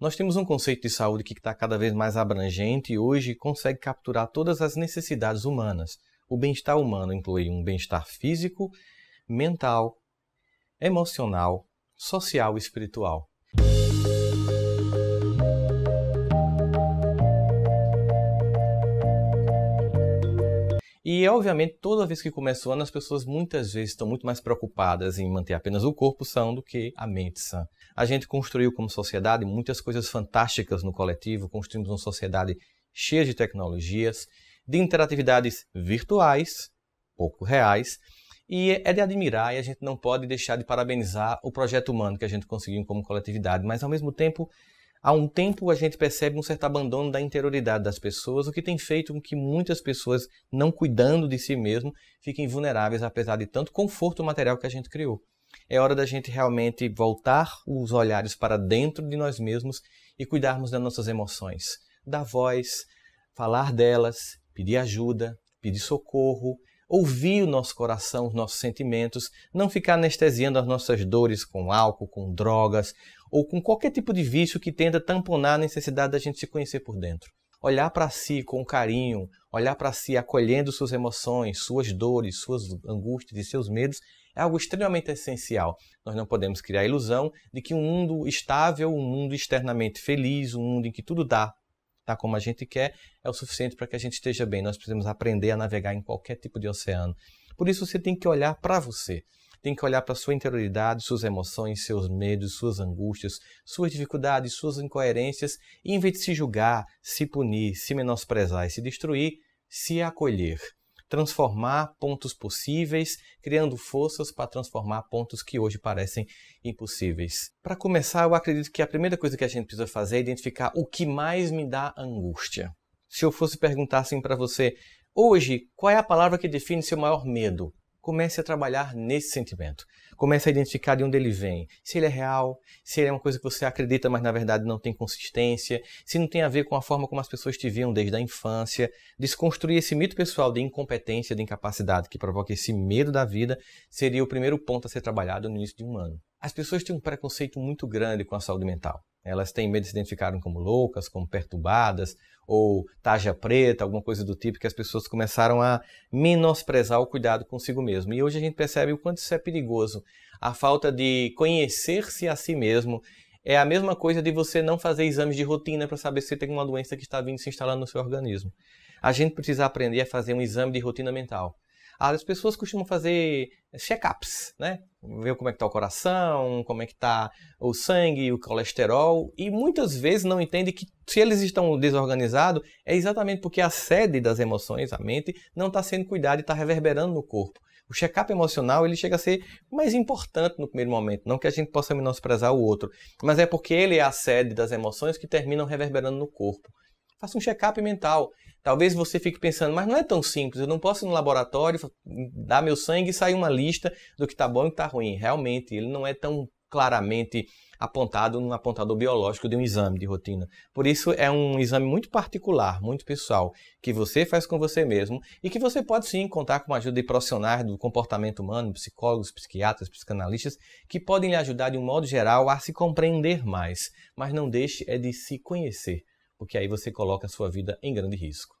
Nós temos um conceito de saúde que está cada vez mais abrangente e hoje consegue capturar todas as necessidades humanas. O bem-estar humano inclui um bem-estar físico, mental, emocional, social e espiritual. E, obviamente, toda vez que começa o ano, as pessoas muitas vezes estão muito mais preocupadas em manter apenas o corpo são do que a mente sã. A gente construiu como sociedade muitas coisas fantásticas no coletivo, construímos uma sociedade cheia de tecnologias, de interatividades virtuais, pouco reais, e é de admirar e a gente não pode deixar de parabenizar o projeto humano que a gente conseguiu como coletividade, mas ao mesmo tempo Há um tempo a gente percebe um certo abandono da interioridade das pessoas, o que tem feito com que muitas pessoas, não cuidando de si mesmo, fiquem vulneráveis apesar de tanto conforto material que a gente criou. É hora da gente realmente voltar os olhares para dentro de nós mesmos e cuidarmos das nossas emoções, da voz, falar delas, pedir ajuda, pedir socorro, ouvir o nosso coração, os nossos sentimentos, não ficar anestesiando as nossas dores com álcool, com drogas ou com qualquer tipo de vício que tenda tamponar a necessidade da gente se conhecer por dentro. Olhar para si com carinho, olhar para si acolhendo suas emoções, suas dores, suas angústias e seus medos é algo extremamente essencial. Nós não podemos criar a ilusão de que um mundo estável, um mundo externamente feliz, um mundo em que tudo dá tá como a gente quer, é o suficiente para que a gente esteja bem. Nós precisamos aprender a navegar em qualquer tipo de oceano. Por isso você tem que olhar para você. Tem que olhar para sua interioridade, suas emoções, seus medos, suas angústias, suas dificuldades, suas incoerências, e em vez de se julgar, se punir, se menosprezar e se destruir, se acolher transformar pontos possíveis, criando forças para transformar pontos que hoje parecem impossíveis. Para começar, eu acredito que a primeira coisa que a gente precisa fazer é identificar o que mais me dá angústia. Se eu fosse perguntar assim para você, hoje, qual é a palavra que define seu maior medo? Comece a trabalhar nesse sentimento. Comece a identificar de onde ele vem. Se ele é real, se ele é uma coisa que você acredita, mas na verdade não tem consistência, se não tem a ver com a forma como as pessoas te viam desde a infância. Desconstruir esse mito pessoal de incompetência, de incapacidade que provoca esse medo da vida seria o primeiro ponto a ser trabalhado no início de um ano. As pessoas têm um preconceito muito grande com a saúde mental. Elas têm medo de se identificarem como loucas, como perturbadas, ou taja preta, alguma coisa do tipo, que as pessoas começaram a menosprezar o cuidado consigo mesmo. E hoje a gente percebe o quanto isso é perigoso. A falta de conhecer-se a si mesmo é a mesma coisa de você não fazer exames de rotina para saber se tem uma doença que está vindo se instalando no seu organismo. A gente precisa aprender a fazer um exame de rotina mental. As pessoas costumam fazer check-ups, né? Ver como é que está o coração, como é que está o sangue, o colesterol, e muitas vezes não entendem que se eles estão desorganizados, é exatamente porque a sede das emoções, a mente, não está sendo cuidada e está reverberando no corpo. O check-up emocional ele chega a ser mais importante no primeiro momento, não que a gente possa menosprezar o outro, mas é porque ele é a sede das emoções que terminam reverberando no corpo. Faça um check-up mental. Talvez você fique pensando, mas não é tão simples, eu não posso ir no laboratório, dar meu sangue e sair uma lista do que está bom e que está ruim. Realmente, ele não é tão claramente apontado no apontador biológico de um exame de rotina. Por isso é um exame muito particular, muito pessoal, que você faz com você mesmo e que você pode sim contar com a ajuda de profissionais do comportamento humano, psicólogos, psiquiatras, psicanalistas, que podem lhe ajudar de um modo geral a se compreender mais. Mas não deixe é de se conhecer porque aí você coloca a sua vida em grande risco.